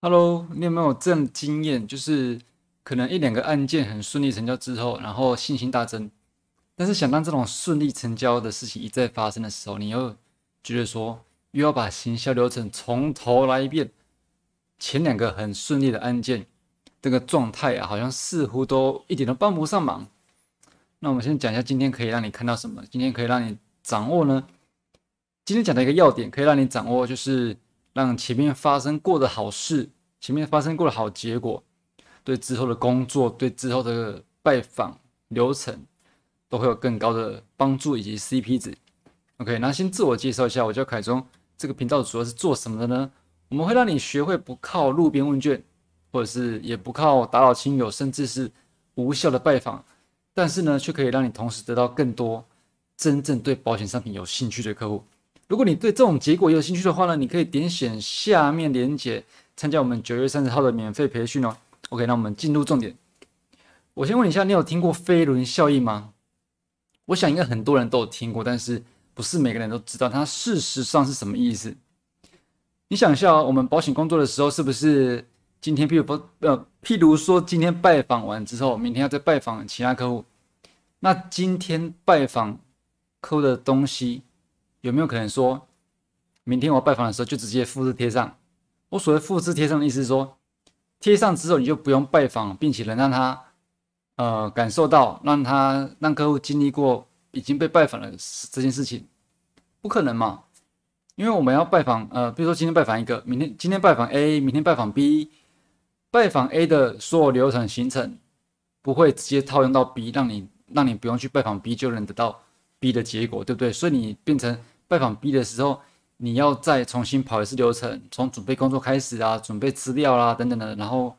Hello，你有没有这样的经验？就是可能一两个案件很顺利成交之后，然后信心大增。但是想当这种顺利成交的事情一再发生的时候，你又觉得说又要把行销流程从头来一遍。前两个很顺利的案件，这个状态啊，好像似乎都一点都帮不上忙。那我们先讲一下今天可以让你看到什么？今天可以让你掌握呢？今天讲的一个要点，可以让你掌握，就是让前面发生过的好事，前面发生过的好结果，对之后的工作，对之后的拜访流程。都会有更高的帮助以及 CP 值。OK，那先自我介绍一下，我叫凯中。这个频道主要是做什么的呢？我们会让你学会不靠路边问卷，或者是也不靠打扰亲友，甚至是无效的拜访，但是呢，却可以让你同时得到更多真正对保险商品有兴趣的客户。如果你对这种结果有兴趣的话呢，你可以点选下面链接参加我们九月三十号的免费培训哦。OK，那我们进入重点。我先问一下，你有听过飞轮效应吗？我想应该很多人都有听过，但是不是每个人都知道它事实上是什么意思。你想一下，我们保险工作的时候，是不是今天譬如不呃，譬如说今天拜访完之后，明天要再拜访其他客户，那今天拜访客户的东西有没有可能说，明天我拜访的时候就直接复制贴上？我所谓复制贴上的意思是说，贴上之后你就不用拜访，并且能让他。呃，感受到让他让客户经历过已经被拜访了这件事情，不可能嘛？因为我们要拜访，呃，比如说今天拜访一个，明天今天拜访 A，明天拜访 B，拜访 A 的所有流程行程不会直接套用到 B，让你让你不用去拜访 B 就能得到 B 的结果，对不对？所以你变成拜访 B 的时候，你要再重新跑一次流程，从准备工作开始啊，准备资料啦等等的，然后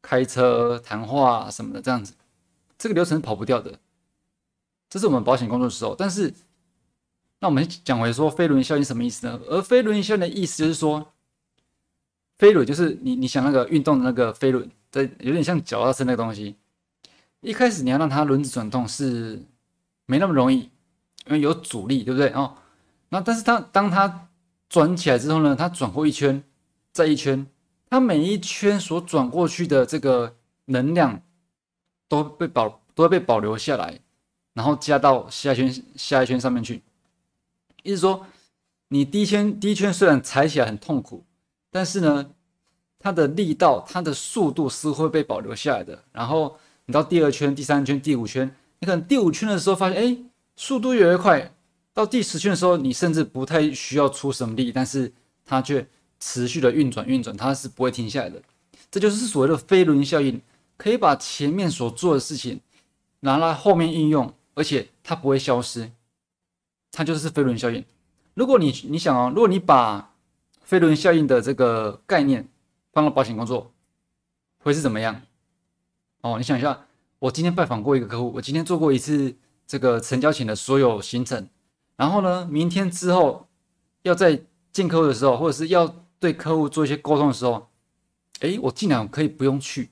开车谈话什么的这样子。这个流程跑不掉的，这是我们保险工作的时候。但是，那我们讲回说飞轮效应什么意思呢？而飞轮效应的意思就是说，飞轮就是你你想那个运动的那个飞轮，这有点像脚踏车那个东西。一开始你要让它轮子转动是没那么容易，因为有阻力，对不对？哦，那但是它当它转起来之后呢，它转过一圈再一圈，它每一圈所转过去的这个能量。都被保都会被保留下来，然后加到下一圈下一圈上面去。意思说，你第一圈第一圈虽然踩起来很痛苦，但是呢，它的力道、它的速度是会被保留下来的。然后你到第二圈、第三圈、第五圈，你可能第五圈的时候发现，哎，速度越来越快。到第十圈的时候，你甚至不太需要出什么力，但是它却持续的运转运转，它是不会停下来的。这就是所谓的飞轮效应。可以把前面所做的事情拿来后面应用，而且它不会消失，它就是飞轮效应。如果你你想哦，如果你把飞轮效应的这个概念放到保险工作，会是怎么样？哦，你想一下，我今天拜访过一个客户，我今天做过一次这个成交前的所有行程，然后呢，明天之后要在见客户的时候，或者是要对客户做一些沟通的时候，诶，我竟然可以不用去。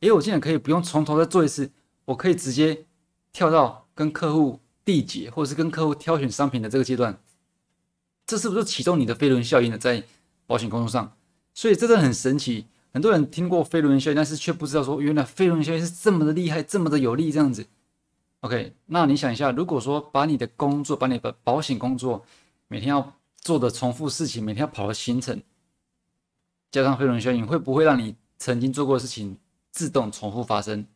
诶，我竟然可以不用从头再做一次，我可以直接跳到跟客户缔结，或者是跟客户挑选商品的这个阶段，这是不是启动你的飞轮效应呢？在保险工作上，所以真的很神奇。很多人听过飞轮效应，但是却不知道说原来飞轮效应是这么的厉害，这么的有利这样子。OK，那你想一下，如果说把你的工作，把你的保险工作每天要做的重复事情，每天要跑的行程，加上飞轮效应，会不会让你曾经做过的事情？自动重复发生，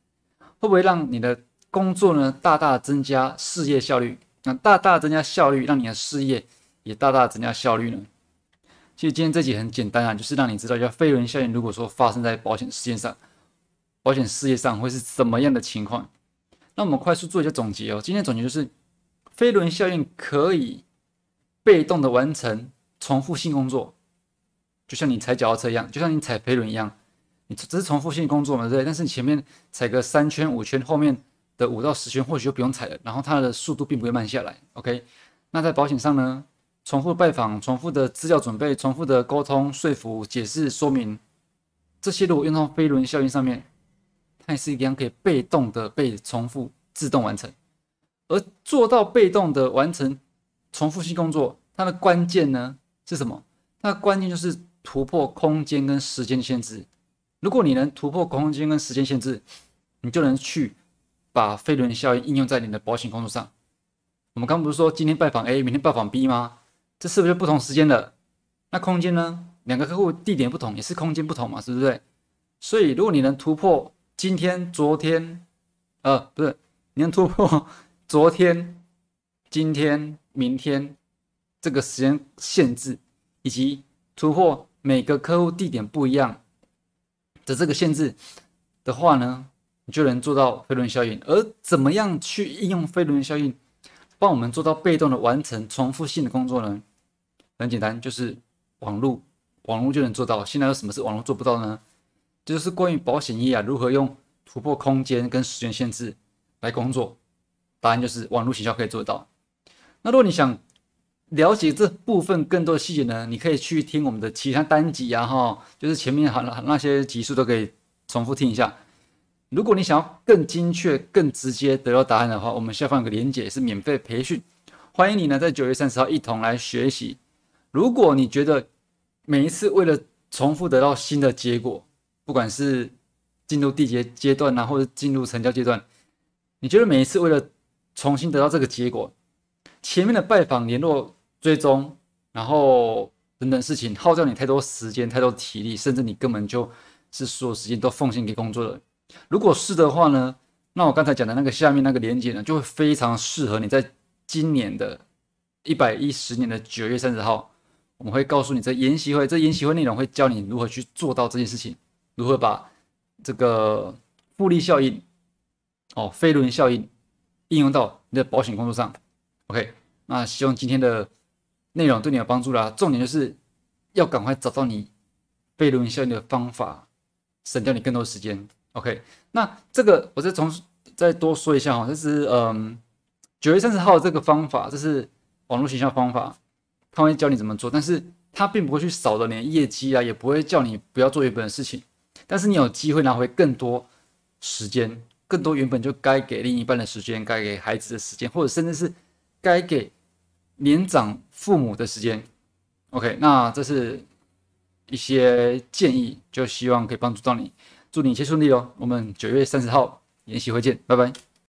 会不会让你的工作呢大大增加事业效率？那大大增加效率，让你的事业也大大增加效率呢？其实今天这集很简单啊，就是让你知道一下飞轮效应，如果说发生在保险事业上，保险事业上会是怎么样的情况？那我们快速做一下总结哦。今天总结就是，飞轮效应可以被动的完成重复性工作，就像你踩脚踏车一样，就像你踩飞轮一样。你只是重复性工作嘛，对不对？但是你前面踩个三圈五圈，后面的五到十圈或许就不用踩了，然后它的速度并不会慢下来。OK，那在保险上呢，重复拜访、重复的资料准备、重复的沟通、说服、解释、说明，这些如果用到飞轮效应上面，它也是一样可以被动的被重复自动完成。而做到被动的完成重复性工作，它的关键呢是什么？它的关键就是突破空间跟时间的限制。如果你能突破空间跟时间限制，你就能去把飞轮效应应用在你的保险工作上。我们刚不是说今天拜访 A，明天拜访 B 吗？这是不是不同时间的？那空间呢？两个客户地点不同，也是空间不同嘛，是不是？所以如果你能突破今天、昨天，呃，不是，你能突破 昨天、今天、明天这个时间限制，以及突破每个客户地点不一样的这个限制的话呢，你就能做到飞轮效应。而怎么样去应用飞轮效应，帮我们做到被动的完成重复性的工作呢？很简单，就是网络，网络就能做到。现在有什么是网络做不到呢？就是关于保险业啊，如何用突破空间跟时间限制来工作？答案就是网络行销可以做到。那如果你想了解这部分更多细节呢，你可以去听我们的其他单集啊，哈，就是前面好那些集数都可以重复听一下。如果你想要更精确、更直接得到答案的话，我们下方有个连结是免费培训，欢迎你呢在九月三十号一同来学习。如果你觉得每一次为了重复得到新的结果，不管是进入缔结阶段呐，或者进入成交阶段，你觉得每一次为了重新得到这个结果，前面的拜访、联络、追踪，然后等等事情，耗掉你太多时间、太多体力，甚至你根本就是所有时间都奉献给工作了。如果是的话呢，那我刚才讲的那个下面那个连接呢，就会非常适合你在今年的一百一十年的九月三十号，我们会告诉你这研习会，这研习会内容会教你如何去做到这件事情。如何把这个复利效应、哦飞轮效应应用到你的保险工作上？OK，那希望今天的内容对你有帮助啦。重点就是要赶快找到你飞轮效应的方法，省掉你更多时间。OK，那这个我再从再多说一下哈，就是嗯九月三十号这个方法，这是网络营销方法，他会教你怎么做，但是他并不会去扫了你的业绩啊，也不会叫你不要做原本事情。但是你有机会拿回更多时间，更多原本就该给另一半的时间，该给孩子的时间，或者甚至是该给年长父母的时间。OK，那这是一些建议，就希望可以帮助到你，祝你一切顺利哦。我们九月三十号研习会见，拜拜。